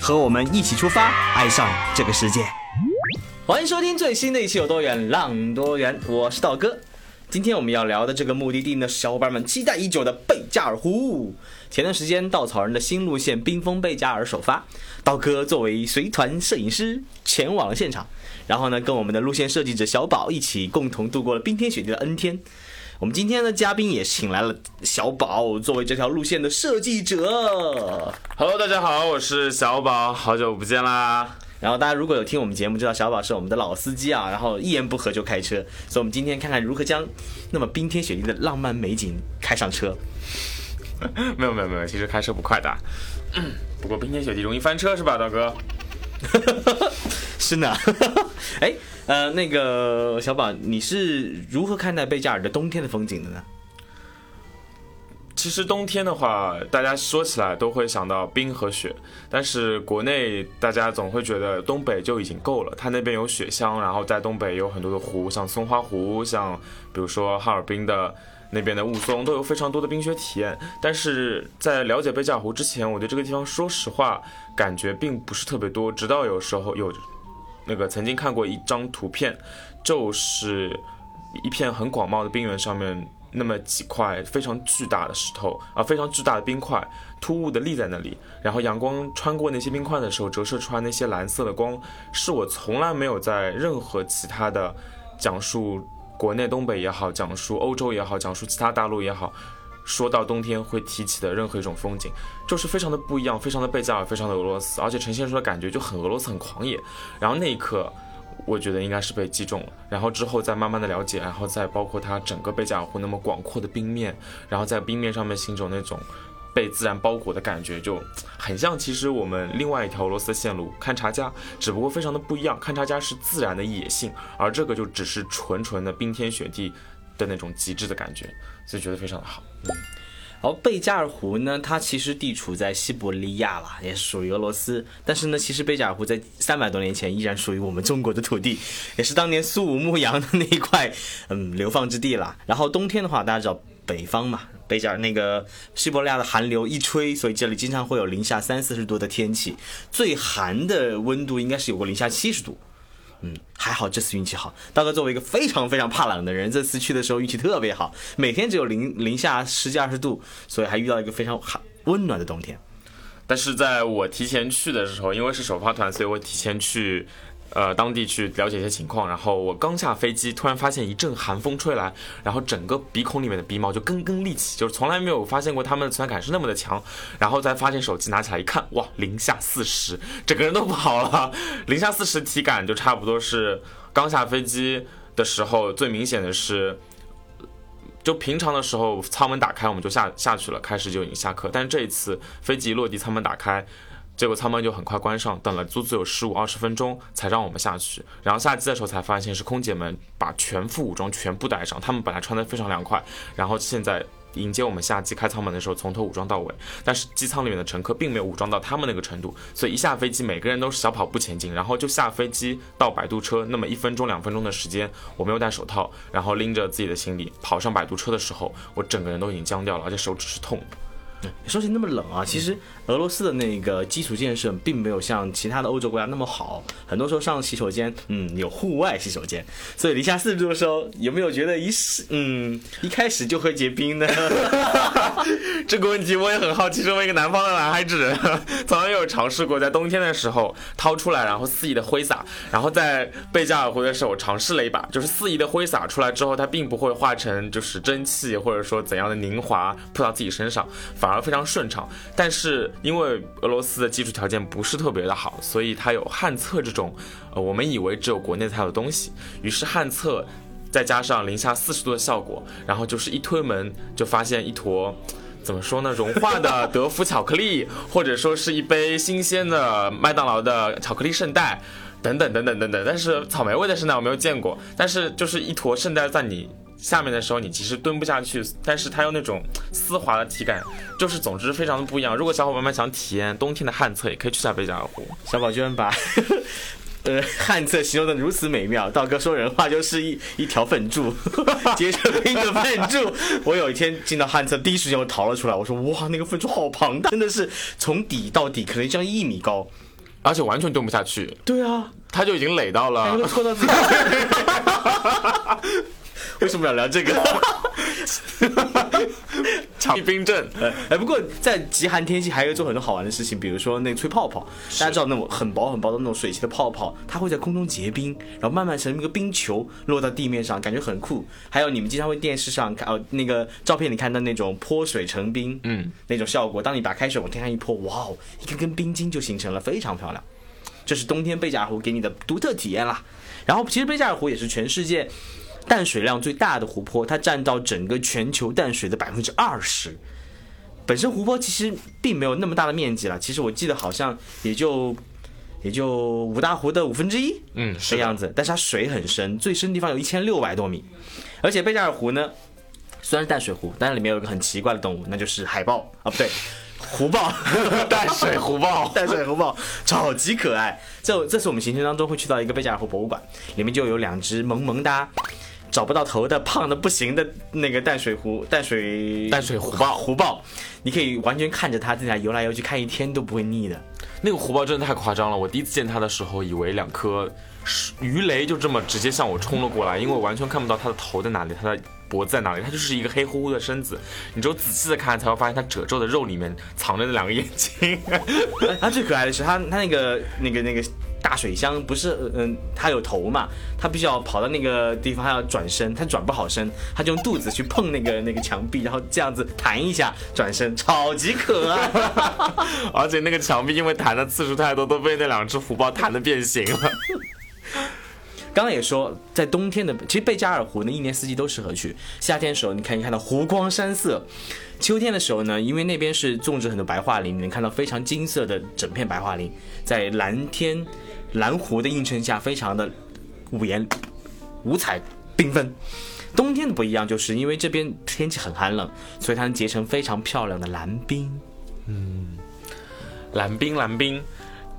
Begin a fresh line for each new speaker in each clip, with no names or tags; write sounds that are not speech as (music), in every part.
和我们一起出发，爱上这个世界。欢迎收听最新的一期《有多远浪多远》，我是道哥。今天我们要聊的这个目的地呢，是小伙伴们期待已久的贝加尔湖。前段时间，稻草人的新路线冰封贝加尔首发，道哥作为随团摄影师前往了现场，然后呢，跟我们的路线设计者小宝一起共同度过了冰天雪地的 N 天。我们今天的嘉宾也请来了小宝，作为这条路线的设计者。
Hello，大家好，我是小宝，好久不见啦。
然后大家如果有听我们节目，知道小宝是我们的老司机啊，然后一言不合就开车，所以我们今天看看如何将那么冰天雪地的浪漫美景开上车。(laughs)
没有没有没有，其实开车不快的，(clears throat) 不过冰天雪地容易翻车是吧，大哥？(laughs)
是呢，(laughs) 哎，呃，那个小宝，你是如何看待贝加尔的冬天的风景的呢？
其实冬天的话，大家说起来都会想到冰和雪，但是国内大家总会觉得东北就已经够了，它那边有雪乡，然后在东北有很多的湖，像松花湖，像比如说哈尔滨的那边的雾凇，都有非常多的冰雪体验。但是在了解贝加尔湖之前，我对这个地方说实话感觉并不是特别多，直到有时候有那个曾经看过一张图片，就是一片很广袤的冰原上面。那么几块非常巨大的石头啊，非常巨大的冰块，突兀的立在那里，然后阳光穿过那些冰块的时候，折射出来那些蓝色的光，是我从来没有在任何其他的讲述国内东北也好，讲述欧洲也好，讲述其他大陆也好，说到冬天会提起的任何一种风景，就是非常的不一样，非常的贝加尔，非常的俄罗斯，而且呈现出的感觉就很俄罗斯，很狂野。然后那一刻。我觉得应该是被击中了，然后之后再慢慢的了解，然后再包括它整个贝加尔湖那么广阔的冰面，然后在冰面上面行走那种被自然包裹的感觉，就很像其实我们另外一条俄罗斯线路勘察加，只不过非常的不一样，勘察加是自然的野性，而这个就只是纯纯的冰天雪地的那种极致的感觉，就觉得非常的好。嗯
然后贝加尔湖呢，它其实地处在西伯利亚啦，也是属于俄罗斯。但是呢，其实贝加尔湖在三百多年前依然属于我们中国的土地，也是当年苏武牧羊的那一块嗯流放之地啦。然后冬天的话，大家知道北方嘛，贝加尔那个西伯利亚的寒流一吹，所以这里经常会有零下三四十度的天气，最寒的温度应该是有过零下七十度。嗯，还好这次运气好。大哥作为一个非常非常怕冷的人，这次去的时候运气特别好，每天只有零零下十几二十度，所以还遇到一个非常寒温暖的冬天。
但是在我提前去的时候，因为是首发团，所以我提前去。呃，当地去了解一些情况，然后我刚下飞机，突然发现一阵寒风吹来，然后整个鼻孔里面的鼻毛就根根立起，就是从来没有发现过他们的存在感是那么的强，然后再发现手机拿起来一看，哇，零下四十，整个人都不好了，零下四十体感就差不多是刚下飞机的时候最明显的是。就平常的时候，舱门打开我们就下下去了，开始就已经下课。但是这一次飞机落地，舱门打开。结果舱门就很快关上，等了足足有十五二十分钟才让我们下去。然后下机的时候才发现是空姐们把全副武装全部带上，他们本来穿的非常凉快，然后现在迎接我们下机开舱门的时候从头武装到尾。但是机舱里面的乘客并没有武装到他们那个程度，所以一下飞机每个人都是小跑步前进，然后就下飞机到摆渡车那么一分钟两分钟的时间，我没有戴手套，然后拎着自己的行李跑上摆渡车的时候，我整个人都已经僵掉了，而且手指是痛的。
说起那么冷啊，其实俄罗斯的那个基础建设并没有像其他的欧洲国家那么好，很多时候上洗手间，嗯，有户外洗手间，所以零下四十度的时候，有没有觉得一试，嗯，一开始就会结冰呢？(laughs)
这个问题我也很好奇，身为一个南方的男孩子，从来没有尝试过在冬天的时候掏出来，然后肆意的挥洒。然后在贝加尔湖的时候尝试了一把，就是肆意的挥洒出来之后，它并不会化成就是蒸汽或者说怎样的凝华扑到自己身上，反而非常顺畅。但是因为俄罗斯的基础条件不是特别的好，所以它有旱厕这种，呃，我们以为只有国内才有的东西。于是旱厕再加上零下四十度的效果，然后就是一推门就发现一坨。怎么说呢？融化的德芙巧克力，或者说是一杯新鲜的麦当劳的巧克力圣代，等等等等等等。但是草莓味的圣代我没有见过，但是就是一坨圣代在你下面的时候，你其实蹲不下去，但是它有那种丝滑的体感，就是总之非常的不一样。如果小伙伴们想体验冬天的旱厕，也可以去下贝加尔湖。
小宝居然把 (laughs) 呃旱厕形容的如此美妙，道哥说人话就是一一条粪柱，结成冰的粪柱。我有一天进到旱厕，第一时间我逃了出来，我说哇，那个粪柱好庞大，真的是从底到底可能将一米高。
而且完全蹲不下去，
对啊，
他就已经垒到了
都。(laughs) 戳到自己。(laughs) 为什么要聊这个？(laughs)
长臂冰镇，
哎，不过在极寒天气还有做很多好玩的事情，比如说那个吹泡泡，大家知道那种很薄很薄的那种水汽的泡泡，它会在空中结冰，然后慢慢成一个冰球落到地面上，感觉很酷。还有你们经常会电视上看哦，那个照片里看到那种泼水成冰，
嗯，
那种效果。当你把开水往天上一泼，哇哦，一根根冰晶就形成了，非常漂亮。这是冬天贝加尔湖给你的独特体验啦。然后其实贝加尔湖也是全世界淡水量最大的湖泊，它占到整个全球淡水的百分之二十。本身湖泊其实并没有那么大的面积了，其实我记得好像也就也就五大湖的五分之一，
嗯
这样子。但是它水很深，最深的地方有一千六百多米。而且贝加尔湖呢，虽然是淡水湖，但是里面有一个很奇怪的动物，那就是海豹啊，不对，(laughs) 湖豹。(laughs)
淡水湖豹。(laughs)
淡水湖豹超级可爱。这这次我们行程当中会去到一个贝加尔湖博物馆，里面就有两只萌萌哒、找不到头的、胖的不行的那个淡水湖淡水
淡水湖豹
湖豹，你可以完全看着它在那游来游去，看一天都不会腻的。
那个湖豹真的太夸张了，我第一次见它的时候，以为两颗鱼雷就这么直接向我冲了过来，因为我完全看不到它的头在哪里，它的脖子在哪里，它就是一个黑乎乎的身子。你只有仔细的看，才会发现它褶皱的肉里面藏着那两个眼睛。
它 (laughs) 最可爱的是它它那个那个那个大水箱不是嗯，它有头嘛，它必须要跑到那个地方，它要转身，它转不好身，它就用肚子去碰那个那个墙壁，然后这样子弹一下转身，超级可爱。(laughs)
而且那个墙壁因为弹的次数太多，都被那两只虎豹弹的变形了。
刚刚也说，在冬天的其实贝加尔湖呢，一年四季都适合去。夏天的时候，你可以看到湖光山色；秋天的时候呢，因为那边是种植很多白桦林，你能看到非常金色的整片白桦林，在蓝天、蓝湖的映衬下，非常的五颜五彩缤纷。冬天的不一样，就是因为这边天气很寒冷，所以它能结成非常漂亮的蓝冰。
嗯蓝冰，蓝冰。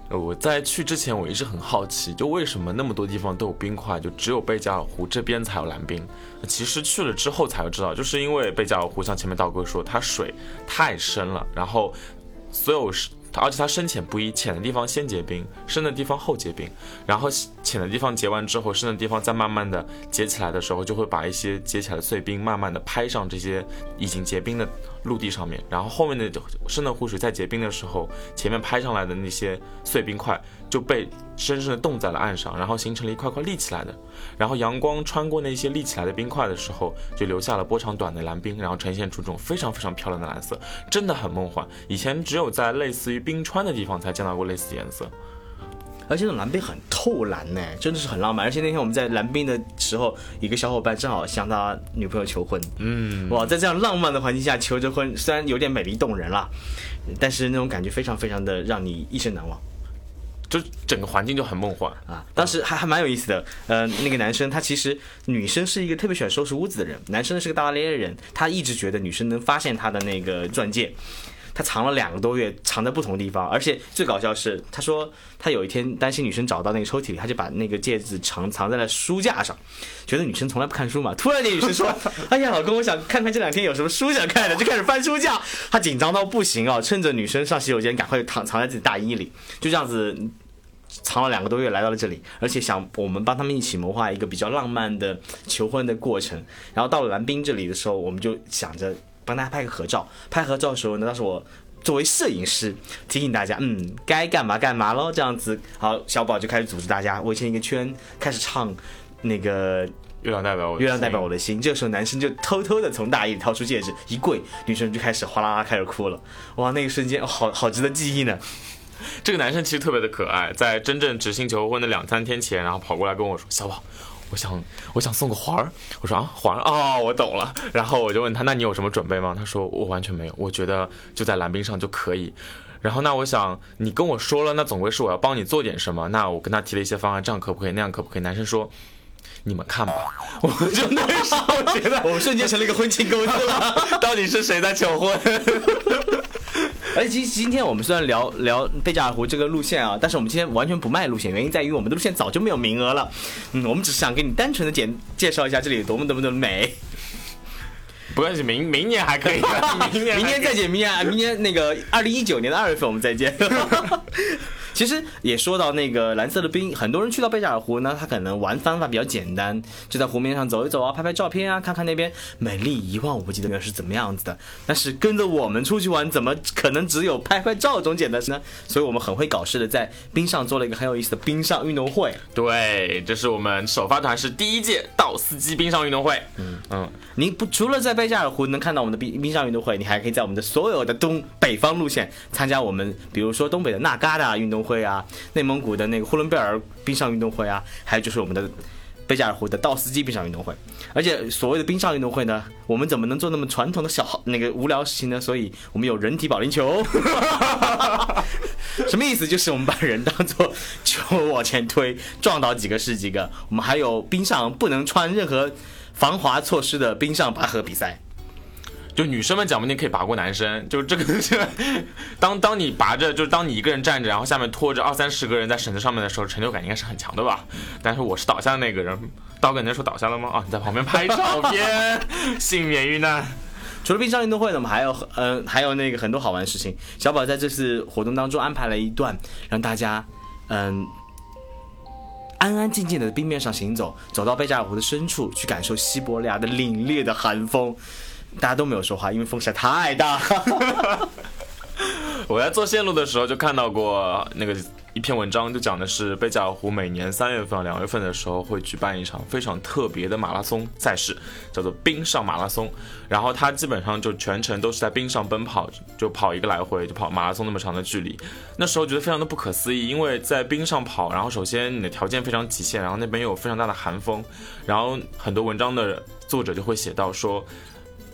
我在去之前，我一直很好奇，就为什么那么多地方都有冰块，就只有贝加尔湖这边才有蓝冰。其实去了之后才会知道，就是因为贝加尔湖像前面道哥说，它水太深了，然后所有而且它深浅不一，浅的地方先结冰，深的地方后结冰，然后浅的地方结完之后，深的地方再慢慢的结起来的时候，就会把一些结起来的碎冰慢慢的拍上这些已经结冰的陆地上面，然后后面的深的湖水在结冰的时候，前面拍上来的那些碎冰块就被深深的冻在了岸上，然后形成了一块块立起来的，然后阳光穿过那些立起来的冰块的时候，就留下了波长短的蓝冰，然后呈现出这种非常非常漂亮的蓝色，真的很梦幻。以前只有在类似于冰川的地方才见到过类似颜色。
而且那种蓝冰很透蓝呢，真的是很浪漫。而且那天我们在蓝冰的时候，一个小伙伴正好向他女朋友求婚，
嗯，
哇，在这样浪漫的环境下求着婚，虽然有点美丽动人啦，但是那种感觉非常非常的让你一生难忘
就整个环境就很梦幻。
啊！当时还还蛮有意思的，呃，那个男生他其实女生是一个特别喜欢收拾屋子的人，男生是个大大咧咧的人，他一直觉得女生能发现他的那个钻戒。他藏了两个多月，藏在不同地方，而且最搞笑是，他说他有一天担心女生找到那个抽屉里，他就把那个戒指藏藏在了书架上，觉得女生从来不看书嘛。突然间女生说：“哎呀，老公，我想看看这两天有什么书想看的。”就开始翻书架，他紧张到不行啊！趁着女生上洗手间，赶快藏藏在自己大衣里，就这样子藏了两个多月，来到了这里，而且想我们帮他们一起谋划一个比较浪漫的求婚的过程。然后到了蓝冰这里的时候，我们就想着帮大家拍个合照。拍合照的时候呢，当时我作为摄影师提醒大家，嗯，该干嘛干嘛喽，这样子。好，小宝就开始组织大家围成一个圈，开始唱那个
月亮代表我
月亮代表我的心。这个时候，男生就偷偷的从大衣里掏出戒指，一跪，女生就开始哗啦啦开始哭了。哇，那个瞬间，哦好好值得记忆呢。
这个男生其实特别的可爱，在真正执行求婚的两三天前，然后跑过来跟我说：“小宝，我想我想送个环儿。我说啊，环儿哦，我懂了。然后我就问他，那你有什么准备吗？他说我完全没有，我觉得就在蓝冰上就可以。然后那我想你跟我说了，那总归是我要帮你做点什么。那我跟他提了一些方案，这样可不可以？那样可不可以？男生说。你们看吧，(laughs) 我就那时候觉得，
我们瞬间成了一个婚庆公司了。(laughs)
到底是谁在求婚？
而且今今天我们虽然聊聊贝加尔湖这个路线啊，但是我们今天完全不卖路线，原因在于我们的路线早就没有名额了。嗯，我们只是想给你单纯的简介绍一下这里有多么多么的美。
不关系，明 (laughs) 明年还可以，
明年明年再见，明年明年那个二零一九年的二月份我们再见。(laughs) (laughs) 其实也说到那个蓝色的冰，很多人去到贝加尔湖呢，他可能玩方法比较简单，就在湖面上走一走啊，拍拍照片啊，看看那边美丽一望无际的是怎么样子的。但是跟着我们出去玩，怎么可能只有拍拍照这种简单呢？所以我们很会搞事的，在冰上做了一个很有意思的冰上运动会。
对，这是我们首发团是第一届道斯基冰上运动会。嗯
嗯，你不除了在贝加尔湖能看到我们的冰冰上运动会，你还可以在我们的所有的东北方路线参加我们，比如说东北的纳嘎达运动。会啊，内蒙古的那个呼伦贝尔冰上运动会啊，还有就是我们的贝加尔湖的道斯基冰上运动会。而且所谓的冰上运动会呢，我们怎么能做那么传统的小那个无聊事情呢？所以我们有人体保龄球，(laughs) 什么意思？就是我们把人当做球往前推，撞倒几个是几个。我们还有冰上不能穿任何防滑措施的冰上拔河比赛。
就女生们讲不定可以拔过男生，就这个是，(laughs) 当当你拔着，就是当你一个人站着，然后下面拖着二三十个人在绳子上面的时候，成就感应该是很强的吧？但是我是倒下的那个人，刀哥你那时候倒下了吗？啊，你在旁边拍照片，幸免遇难。(laughs)
除了冰上运动会呢，我们还有嗯，还有那个很多好玩的事情。小宝在这次活动当中安排了一段，让大家嗯安安静静的冰面上行走，走到贝加尔湖的深处去感受西伯利亚的凛冽的寒风。大家都没有说话，因为风实在太大。(laughs)
我在做线路的时候就看到过那个一篇文章，就讲的是贝加尔湖每年三月份、两月份的时候会举办一场非常特别的马拉松赛事，叫做冰上马拉松。然后它基本上就全程都是在冰上奔跑，就跑一个来回，就跑马拉松那么长的距离。那时候觉得非常的不可思议，因为在冰上跑，然后首先你的条件非常极限，然后那边又有非常大的寒风，然后很多文章的作者就会写到说。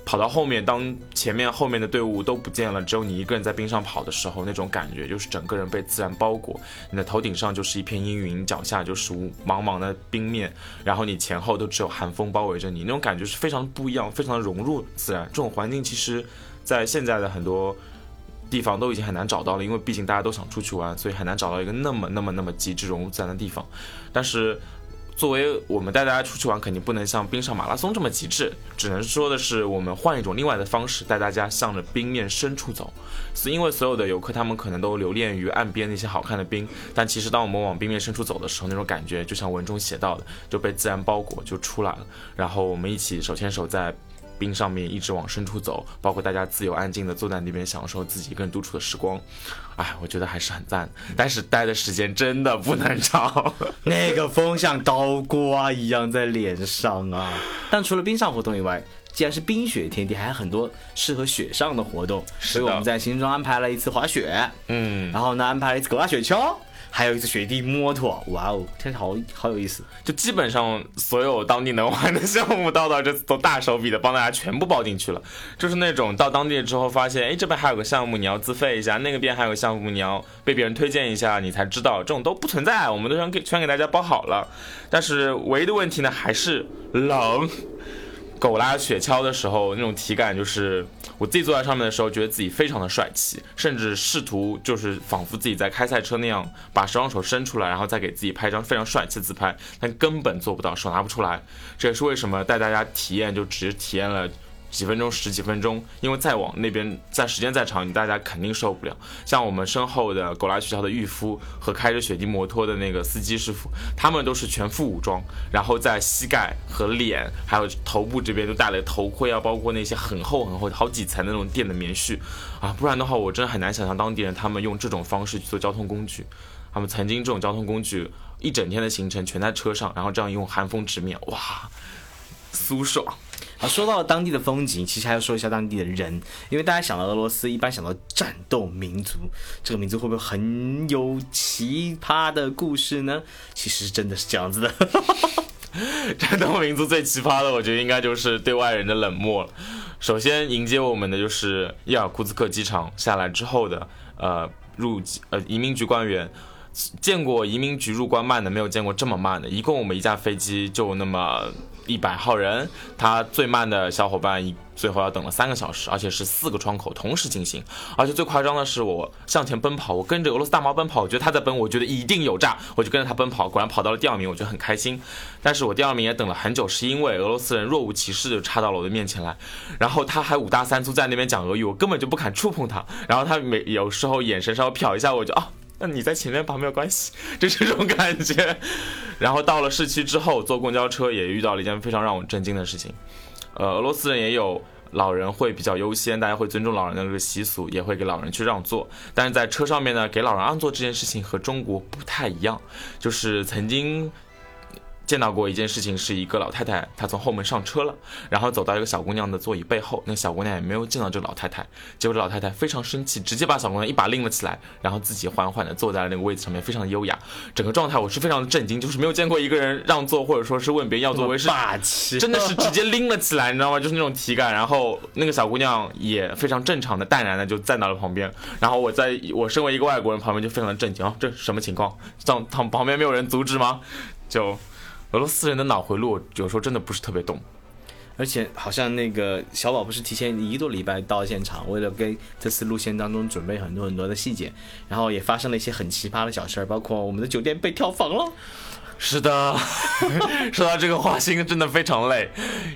跑到后面，当前面后面的队伍都不见了，只有你一个人在冰上跑的时候，那种感觉就是整个人被自然包裹，你的头顶上就是一片阴云，脚下就是茫茫的冰面，然后你前后都只有寒风包围着你，那种感觉是非常不一样，非常的融入自然。这种环境其实，在现在的很多地方都已经很难找到了，因为毕竟大家都想出去玩，所以很难找到一个那么那么那么极致融入自然的地方。但是。作为我们带大家出去玩，肯定不能像冰上马拉松这么极致，只能说的是我们换一种另外的方式带大家向着冰面深处走。是因为所有的游客他们可能都留恋于岸边那些好看的冰，但其实当我们往冰面深处走的时候，那种感觉就像文中写到的，就被自然包裹就出来了。然后我们一起手牵手在。冰上面一直往深处走，包括大家自由安静的坐在那边享受自己一个人独处的时光，哎，我觉得还是很赞。但是待的时间真的不能长，(laughs)
那个风像刀刮一样在脸上啊。但除了冰上活动以外，既然是冰雪天地，还有很多适合雪上的活动，所以我们在行程中安排了一次滑雪，嗯，然后呢安排了一次狗拉雪橇。还有一次雪地摩托，哇哦，天好好有意思。
就基本上所有当地能玩的项目，到到这次都大手笔的帮大家全部包进去了。就是那种到当地之后发现，哎，这边还有个项目你要自费一下，那个边还有个项目你要被别人推荐一下，你才知道，这种都不存在，我们都全给全给大家包好了。但是唯一的问题呢，还是冷。狗拉雪橇的时候，那种体感就是我自己坐在上面的时候，觉得自己非常的帅气，甚至试图就是仿佛自己在开赛车那样，把双手伸出来，然后再给自己拍一张非常帅气的自拍，但根本做不到，手拿不出来。这也是为什么带大家体验，就只体验了。几分钟，十几分钟，因为再往那边，在时间再长，你大家肯定受不了。像我们身后的狗拉雪橇的渔夫和开着雪地摩托的那个司机师傅，他们都是全副武装，然后在膝盖和脸还有头部这边都戴了头盔啊，包括那些很厚很厚好几层的那种垫的棉絮啊，不然的话，我真的很难想象当地人他们用这种方式去做交通工具。他们曾经这种交通工具一整天的行程全在车上，然后这样用寒风直面，哇，舒爽。
啊，说到当地的风景，其实还要说一下当地的人，因为大家想到俄罗斯，一般想到战斗民族，这个民族会不会很有奇葩的故事呢？其实真的是这样子的。(laughs)
战斗民族最奇葩的，我觉得应该就是对外人的冷漠了。首先迎接我们的就是伊尔库茨克机场下来之后的呃入呃移民局官员，见过移民局入关慢的，没有见过这么慢的。一共我们一架飞机就那么一百号人，他最慢的小伙伴一最后要等了三个小时，而且是四个窗口同时进行。而且最夸张的是，我向前奔跑，我跟着俄罗斯大毛奔跑，我觉得他在奔，我觉得一定有诈，我就跟着他奔跑，果然跑到了第二名，我觉得很开心。但是我第二名也等了很久，是因为俄罗斯人若无其事就插到了我的面前来，然后他还五大三粗在那边讲俄语，我根本就不敢触碰他。然后他每有时候眼神稍微瞟一下，我就啊，那你在前面跑没有关系，就是这种感觉。然后到了市区之后，坐公交车也遇到了一件非常让我震惊的事情。呃，俄罗斯人也有老人会比较优先，大家会尊重老人的这个习俗，也会给老人去让座。但是在车上面呢，给老人让座这件事情和中国不太一样，就是曾经。见到过一件事情，是一个老太太，她从后门上车了，然后走到一个小姑娘的座椅背后，那个小姑娘也没有见到这个老太太，结果这老太太非常生气，直接把小姑娘一把拎了起来，然后自己缓缓地坐在了那个位置上面，非常的优雅。整个状态我是非常的震惊，就是没有见过一个人让座或者说是问别人要座位是
霸气，
真的是直接拎了起来，你知道吗？就是那种体感。然后那个小姑娘也非常正常的淡然的就站到了旁边，然后我在我身为一个外国人旁边就非常的震惊啊，这什么情况？这他旁边没有人阻止吗？就。俄罗斯人的脑回路有时候真的不是特别懂，
而且好像那个小宝不是提前一个多礼拜到现场，为了跟这次路线当中准备很多很多的细节，然后也发生了一些很奇葩的小事儿，包括我们的酒店被跳房了。
是的，(laughs) 说到这个话，心真的非常累。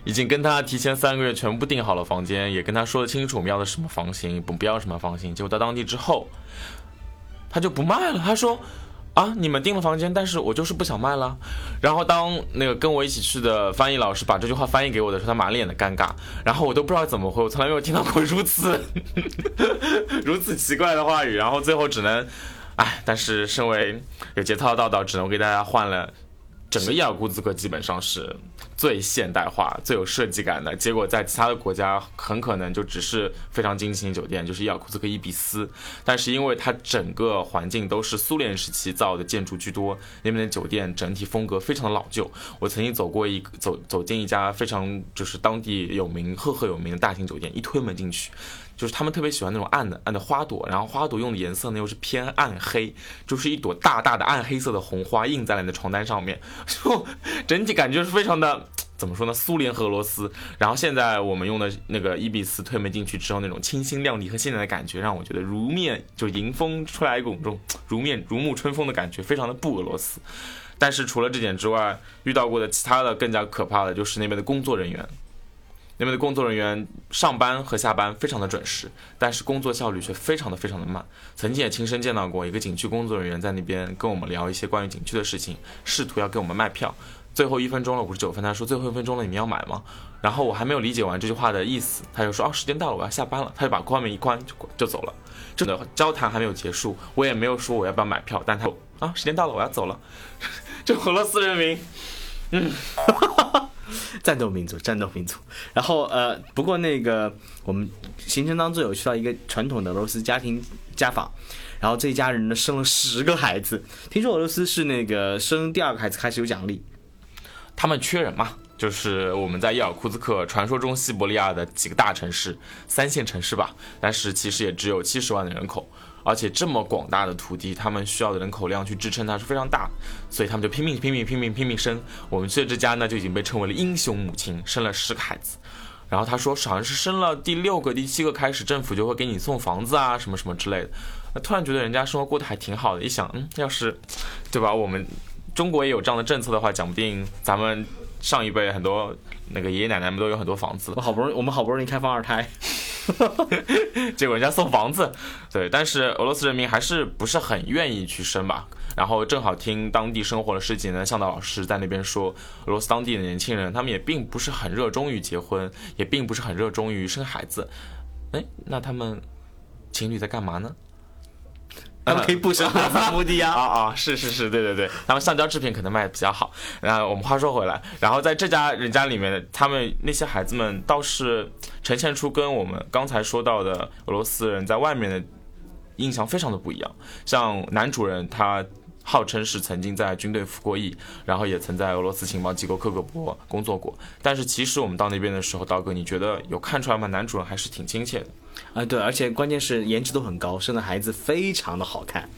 已经跟他提前三个月全部订好了房间，也跟他说的清楚我们要的什么房型，不不要什么房型。结果到当地之后，他就不卖了，他说。啊！你们订了房间，但是我就是不想卖了。然后当那个跟我一起去的翻译老师把这句话翻译给我的时候，他满脸的尴尬。然后我都不知道怎么回，我从来没有听到过如此 (laughs) 如此奇怪的话语。然后最后只能，哎，但是身为有节操的道道，只能给大家换了。整个伊尔库茨克基本上是最现代化、最有设计感的。结果在其他的国家很可能就只是非常精心酒店，就是伊尔库茨克伊比斯。但是因为它整个环境都是苏联时期造的建筑居多，那边的酒店整体风格非常的老旧。我曾经走过一走走进一家非常就是当地有名赫赫有名的大型酒店，一推门进去。就是他们特别喜欢那种暗的暗的花朵，然后花朵用的颜色呢又是偏暗黑，就是一朵大大的暗黑色的红花印在了你的床单上面，(laughs) 就整体感觉是非常的怎么说呢？苏联和俄罗斯。然后现在我们用的那个伊比斯推门进去之后，那种清新亮丽和现在的感觉，让我觉得如面就迎风出来一种这种如面如沐春风的感觉，非常的不俄罗斯。但是除了这点之外，遇到过的其他的更加可怕的就是那边的工作人员。那边的工作人员上班和下班非常的准时，但是工作效率却非常的非常的慢。曾经也亲身见到过一个景区工作人员在那边跟我们聊一些关于景区的事情，试图要给我们卖票。最后一分钟了，五十九分，他说最后一分钟了，你们要买吗？然后我还没有理解完这句话的意思，他就说哦，时间到了，我要下班了。他就把关门一关就就走了。这个交谈还没有结束，我也没有说我要不要买票，但他啊，时间到了，我要走了。这俄罗斯人民，嗯。(laughs) (laughs)
战斗民族，战斗民族。然后呃，不过那个我们行程当中有去到一个传统的俄罗斯家庭家访，然后这一家人呢生了十个孩子。听说俄罗斯是那个生第二个孩子开始有奖励，
他们缺人嘛？就是我们在伊尔库茨克，传说中西伯利亚的几个大城市，三线城市吧，但是其实也只有七十万的人口。而且这么广大的土地，他们需要的人口量去支撑它是非常大，所以他们就拼命拼命拼命拼命生。我们去的这家呢，就已经被称为了英雄母亲，生了十个孩子。然后他说，好像是生了第六个、第七个开始，政府就会给你送房子啊，什么什么之类的。那突然觉得人家生活过得还挺好的，一想，嗯，要是，对吧？我们中国也有这样的政策的话，讲不定咱们上一辈很多那个爷爷奶奶们都有很多房子。
我好不容易，我们好不容易开放二胎。(laughs)
结果人家送房子，对，但是俄罗斯人民还是不是很愿意去生吧。然后正好听当地生活了十几年的向导老师在那边说，俄罗斯当地的年轻人他们也并不是很热衷于结婚，也并不是很热衷于生孩子。哎，那他们情侣在干嘛呢？
他们可以不生孩子目的呀！
啊啊，是是是，对对对，他们橡胶制品可能卖的比较好。然后我们话说回来，然后在这家人家里面，他们那些孩子们倒是呈现出跟我们刚才说到的俄罗斯人在外面的印象非常的不一样。像男主人他号称是曾经在军队服过役，然后也曾在俄罗斯情报机构克格勃工作过。但是其实我们到那边的时候，刀哥，你觉得有看出来吗？男主人还是挺亲切的。
啊，对，而且关键是颜值都很高，生的孩子非常的好看。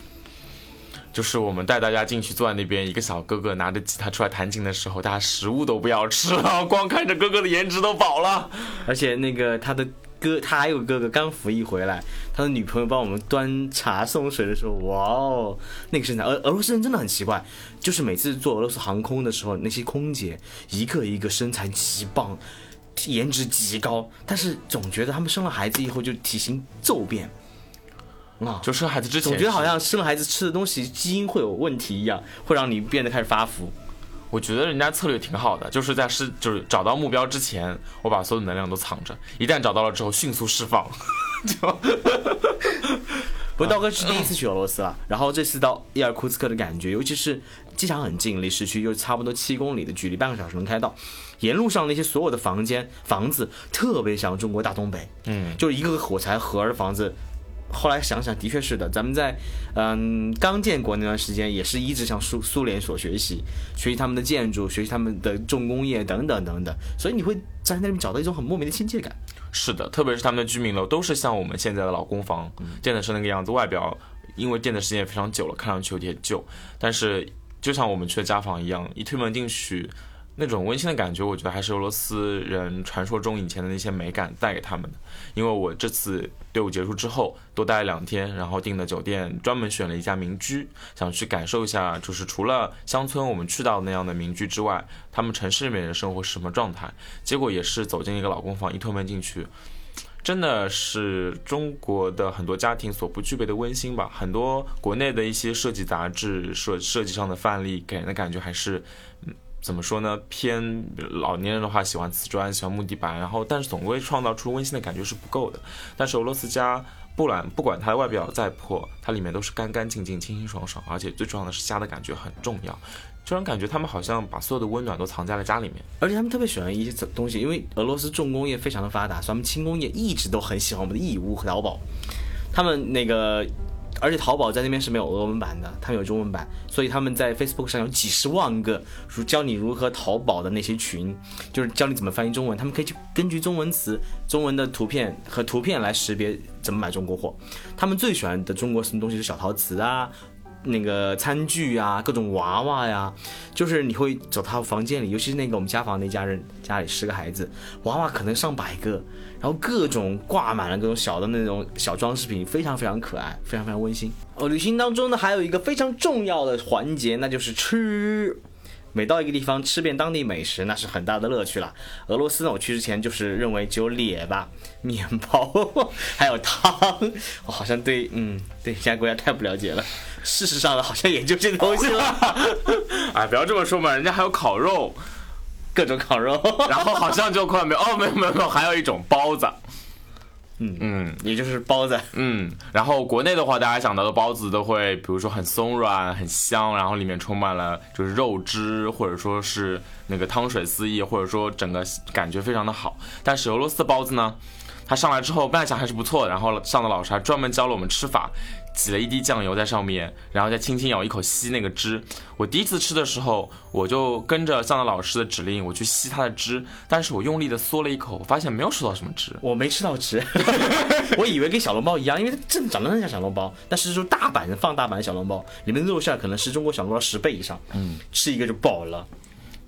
就是我们带大家进去坐在那边，一个小哥哥拿着吉他出来弹琴的时候，大家食物都不要吃了，(laughs) 光看着哥哥的颜值都饱了。
而且那个他的哥，他还有哥哥刚服役回来，他的女朋友帮我们端茶送水的时候，哇哦，那个身材。俄俄罗斯人真的很奇怪，就是每次坐俄罗斯航空的时候，那些空姐一个一个身材极棒，颜值极高，但是总觉得他们生了孩子以后就体型骤变。啊，
就生孩子之前，
总觉得好像生了孩子吃的东西基因会有问题一样，会让你变得开始发福。
我觉得人家策略挺好的，就是在是就是找到目标之前，我把所有的能量都藏着，一旦找到了之后迅速释放。(laughs) 就，
不过道哥是第一次去俄罗斯了，然后这次到伊尔库茨克的感觉，尤其是机场很近，离市区又差不多七公里的距离，半个小时能开到。沿路上那些所有的房间房子特别像中国大东北，嗯，就是一个个火柴盒的房子。后来想想，的确是的。咱们在嗯刚建国那段时间，也是一直向苏苏联所学习，学习他们的建筑，学习他们的重工业等等等等。所以你会在那边找到一种很莫名的亲切感。
是的，特别是他们的居民楼都是像我们现在的老公房，建的是那个样子。外表因为建的时间也非常久了，看上去有点旧，但是就像我们去的家访一样，一推门进去。那种温馨的感觉，我觉得还是俄罗斯人传说中以前的那些美感带给他们的。因为我这次队伍结束之后多待了两天，然后订的酒店专门选了一家民居，想去感受一下，就是除了乡村我们去到那样的民居之外，他们城市里面的生活是什么状态。结果也是走进一个老公房，一推门进去，真的是中国的很多家庭所不具备的温馨吧。很多国内的一些设计杂志设设计上的范例，给人的感觉还是嗯。怎么说呢？偏老年人的话喜欢瓷砖，喜欢木地板，然后但是总归创造出温馨的感觉是不够的。但是俄罗斯家不管不管它的外表再破，它里面都是干干净净、清清爽爽，而且最重要的是家的感觉很重要，就让感觉他们好像把所有的温暖都藏在了家里面。
而且他们特别喜欢一些东西，因为俄罗斯重工业非常的发达，所以他们轻工业一直都很喜欢我们的义乌和淘宝。他们那个。而且淘宝在那边是没有俄文版的，他们有中文版，所以他们在 Facebook 上有几十万个如教你如何淘宝的那些群，就是教你怎么翻译中文，他们可以去根据中文词、中文的图片和图片来识别怎么买中国货。他们最喜欢的中国什么东西是小陶瓷啊。那个餐具啊，各种娃娃呀，就是你会走他房间里，尤其是那个我们家房那家人家里十个孩子，娃娃可能上百个，然后各种挂满了各种小的那种小装饰品，非常非常可爱，非常非常温馨。哦，旅行当中呢，还有一个非常重要的环节，那就是吃。每到一个地方吃遍当地美食，那是很大的乐趣了。俄罗斯呢，我去之前就是认为只有列巴、面包，(laughs) 还有汤。我好像对，嗯，对其他国家太不了解了。事实上呢，好像也就这东西了。(laughs)
哎，不要这么说嘛，人家还有烤肉，
各种烤肉。(laughs)
然后好像就快没有，哦，没有没有没有，还有一种包子。
嗯嗯，也就是包子。
嗯，然后国内的话，大家想到的包子都会，比如说很松软、很香，然后里面充满了就是肉汁，或者说是那个汤水四溢，或者说整个感觉非常的好。但是俄罗斯包子呢，它上来之后，本来想还是不错的，然后上的老师还专门教了我们吃法。挤了一滴酱油在上面，然后再轻轻咬一口吸那个汁。我第一次吃的时候，我就跟着向的老师的指令，我去吸它的汁。但是我用力的嗦了一口，我发现没有吃到什么汁。
我没吃到汁，我以为跟小笼包一样，因为它真的长得很像小笼包。但是就大版放大版的小笼包，里面的肉馅可能是中国小笼包十倍以上。嗯，吃一个就饱了。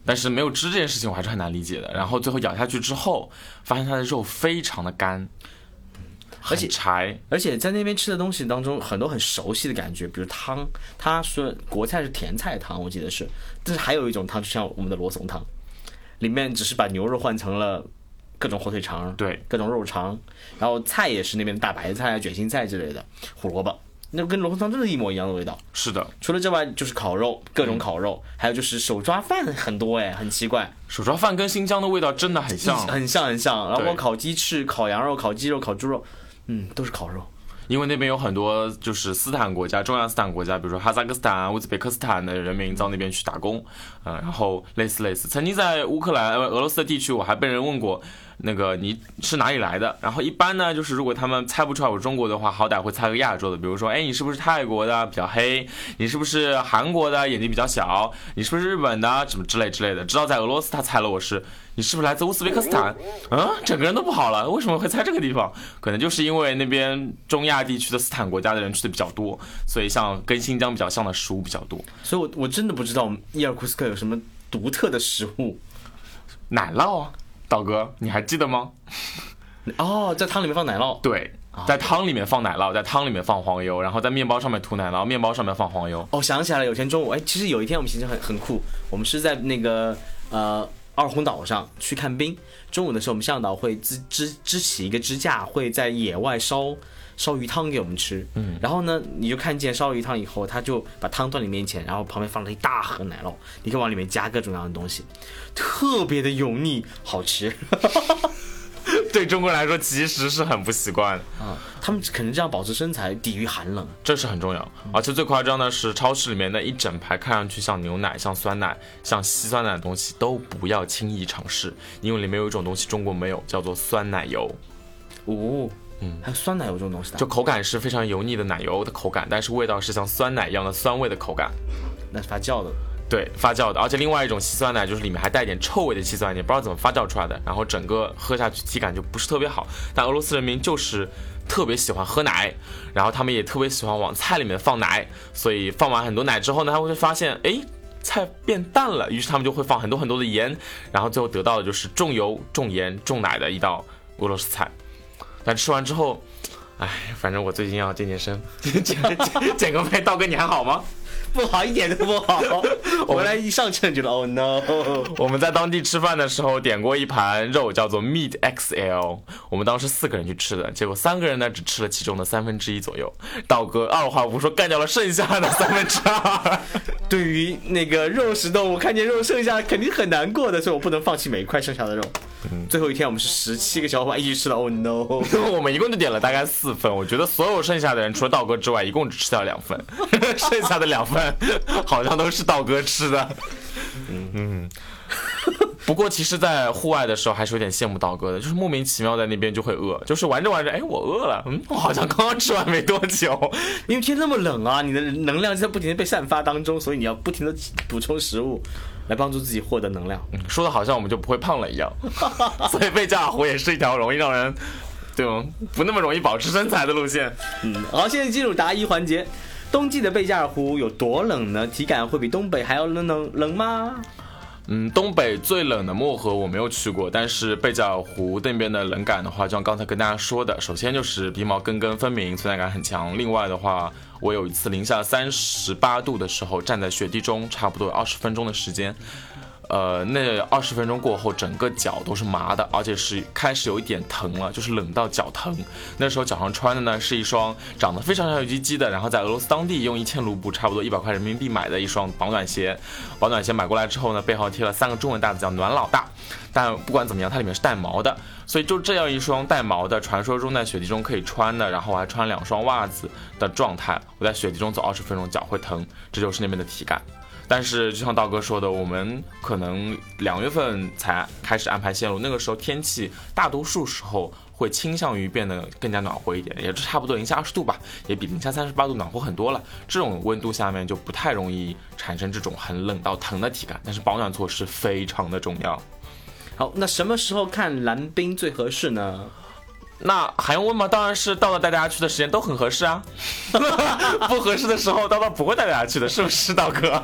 但是没有汁这件事情我还是很难理解的。然后最后咬下去之后，发现它的肉非常的干。
而且
柴，
而且在那边吃的东西当中，很多很熟悉的感觉，比如汤，他说国菜是甜菜汤，我记得是，但是还有一种汤，就像我们的罗宋汤，里面只是把牛肉换成了各种火腿肠，
对，
各种肉肠，然后菜也是那边的大白菜、卷心菜之类的，胡萝卜，那跟罗宋汤真的一模一样的味道。
是的，
除了之外就是烤肉，各种烤肉，还有就是手抓饭很多哎，很奇怪，
手抓饭跟新疆的味道真的很像，
很像很像，然后烤鸡翅、烤羊肉、烤鸡肉、烤猪肉。嗯，都是烤肉，
因为那边有很多就是斯坦国家、中亚斯坦国家，比如说哈萨克斯坦、乌兹别克斯坦的人民到那边去打工，嗯，然后类似类似。曾经在乌克兰、俄罗斯的地区，我还被人问过，那个你是哪里来的？然后一般呢，就是如果他们猜不出来我是中国的话，好歹会猜个亚洲的，比如说，哎，你是不是泰国的，比较黑？你是不是韩国的，眼睛比较小？你是不是日本的，什么之类之类的？直到在俄罗斯，他猜了我是，你是不是来自乌兹别克斯坦？嗯，整个人都不好了，为什么会猜这个地方？可能就是因为那边中亚地区的斯坦国家的人去的比较多，所以像跟新疆比较像的食物比较多。
所以我我真的不知道伊尔库斯克有什么独特的食物。
奶酪啊，道哥，你还记得吗？
哦，在汤里面放奶酪。
对，在汤里面放奶酪，在汤里面放黄油，然后在面包上面涂奶酪，面包上面放黄油。
哦，想起来了，有天中午，哎，其实有一天我们行程很很酷，我们是在那个呃二红岛上去看冰。中午的时候，我们向导会支支支起一个支架，会在野外烧烧鱼汤给我们吃。嗯，然后呢，你就看见烧鱼汤以后，他就把汤端你面前，然后旁边放了一大盒奶酪，你可以往里面加各种各样的东西，特别的油腻，好吃。(laughs)
对中国人来说，其实是很不习惯
啊。他们可能这样保持身材，抵御寒冷，
这是很重要。而且最夸张的是，超市里面那一整排看上去像牛奶、像酸奶、像稀酸奶的东西，都不要轻易尝试，因为里面有一种东西中国没有，叫做酸奶油。
哦，嗯，还有酸奶油这种东西，
就口感是非常油腻的奶油的口感，但是味道是像酸奶一样的酸味的口感。
那是发酵的。
对，发酵的，而且另外一种稀酸奶就是里面还带点臭味的稀酸奶，不知道怎么发酵出来的，然后整个喝下去体感就不是特别好。但俄罗斯人民就是特别喜欢喝奶，然后他们也特别喜欢往菜里面放奶，所以放完很多奶之后呢，他会发现，哎，菜变淡了，于是他们就会放很多很多的盐，然后最后得到的就是重油、重盐、重奶的一道俄罗斯菜。但吃完之后，哎，反正我最近要健健身，(laughs) 减减个肥，道哥你还好吗？
不好，一点都不好。(laughs) 我来一上秤觉得，Oh no！(laughs)
我们在当地吃饭的时候点过一盘肉，叫做 Meat XL。我们当时四个人去吃的，结果三个人呢只吃了其中的三分之一左右。道哥二话不说干掉了剩下的 (laughs) 三分之二。
对于那个肉食动物，看见肉剩下肯定很难过的，所以我不能放弃每一块剩下的肉。最后一天我们是十七个小伙伴一起吃的，Oh no！
我们一共就点了大概四份，我觉得所有剩下的人除了道哥之外，一共只吃掉两份，剩下的两份。(laughs) 好像都是道哥吃的，嗯嗯。不过其实，在户外的时候还是有点羡慕道哥的，就是莫名其妙在那边就会饿，就是玩着玩着，哎，我饿了，嗯，我好像刚刚吃完没多久，(laughs)
因为天那么冷啊，你的能量在不停的被散发当中，所以你要不停的补充食物来帮助自己获得能量。
说的好像我们就不会胖了一样，(laughs) 所以贝加尔湖也是一条容易让人对吗？不那么容易保持身材的路线。
嗯，好，现在进入答疑环节。冬季的贝加尔湖有多冷呢？体感会比东北还要冷冷冷吗？
嗯，东北最冷的漠河我没有去过，但是贝加尔湖那边的冷感的话，就像刚才跟大家说的，首先就是鼻毛根根分明，存在感很强。另外的话，我有一次零下三十八度的时候，站在雪地中，差不多有二十分钟的时间。呃，那二十分钟过后，整个脚都是麻的，而且是开始有一点疼了，就是冷到脚疼。那时候脚上穿的呢是一双长得非常小鸡鸡的，然后在俄罗斯当地用一千卢布，差不多一百块人民币买的一双保暖鞋。保暖鞋买过来之后呢，背后贴了三个中文大字叫“暖老大”。但不管怎么样，它里面是带毛的，所以就这样一双带毛的，传说中在雪地中可以穿的，然后我还穿两双袜子的状态，我在雪地中走二十分钟脚会疼，这就是那边的体感。但是就像道哥说的，我们可能两月份才开始安排线路，那个时候天气大多数时候会倾向于变得更加暖和一点，也就差不多零下二十度吧，也比零下三十八度暖和很多了。这种温度下面就不太容易产生这种很冷到疼的体感，但是保暖措施非常的重要。
好，那什么时候看蓝冰最合适呢？
那还用问吗？当然是到了带大家去的时间都很合适啊，(laughs) 不合适的时候，叨叨不会带大家去的，是不是，道哥？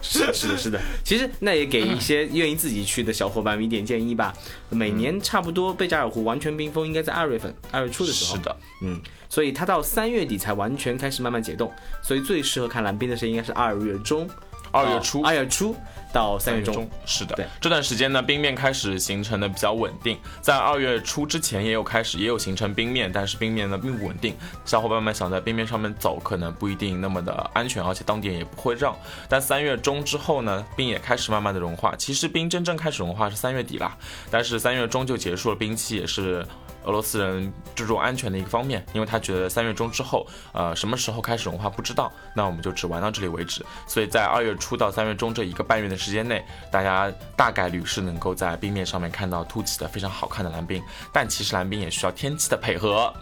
是是的，是的。其实那也给一些愿意自己去的小伙伴们一点建议吧。每年差不多贝加尔湖完全冰封应该在二月份，二月初的时候。
是的，
嗯，所以它到三月底才完全开始慢慢解冻，所以最适合看蓝冰的时候应该是二月中。
二月初，
二月初到三月中，
是的。这段时间呢，冰面开始形成的比较稳定，在二月初之前也有开始，也有形成冰面，但是冰面呢并不稳定。小伙伴们想在冰面上面走，可能不一定那么的安全，而且当地也不会让。但三月中之后呢，冰也开始慢慢的融化。其实冰真正开始融化是三月底啦，但是三月中就结束了冰期，也是。俄罗斯人注重安全的一个方面，因为他觉得三月中之后，呃，什么时候开始融化不知道，那我们就只玩到这里为止。所以在二月初到三月中这一个半月的时间内，大家大概率是能够在冰面上面看到凸起的非常好看的蓝冰，但其实蓝冰也需要天气的配合。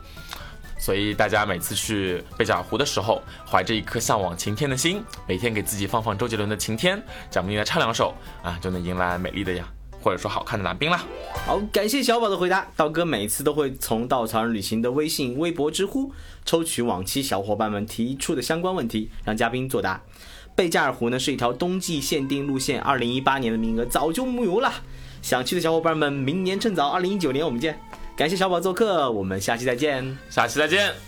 所以大家每次去贝加尔湖的时候，怀着一颗向往晴天的心，每天给自己放放周杰伦的《晴天》，蒋不定来唱两首啊，就能迎来美丽的呀，或者说好看的男兵啦。
好，感谢小宝的回答。道哥每次都会从稻草人旅行的微信、微博、知乎抽取往期小伙伴们提出的相关问题，让嘉宾作答。贝加尔湖呢是一条冬季限定路线，二零一八年的名额早就木有了。想去的小伙伴们，明年趁早，二零一九年我们见。感谢小宝做客，我们下期再见。
下期再见。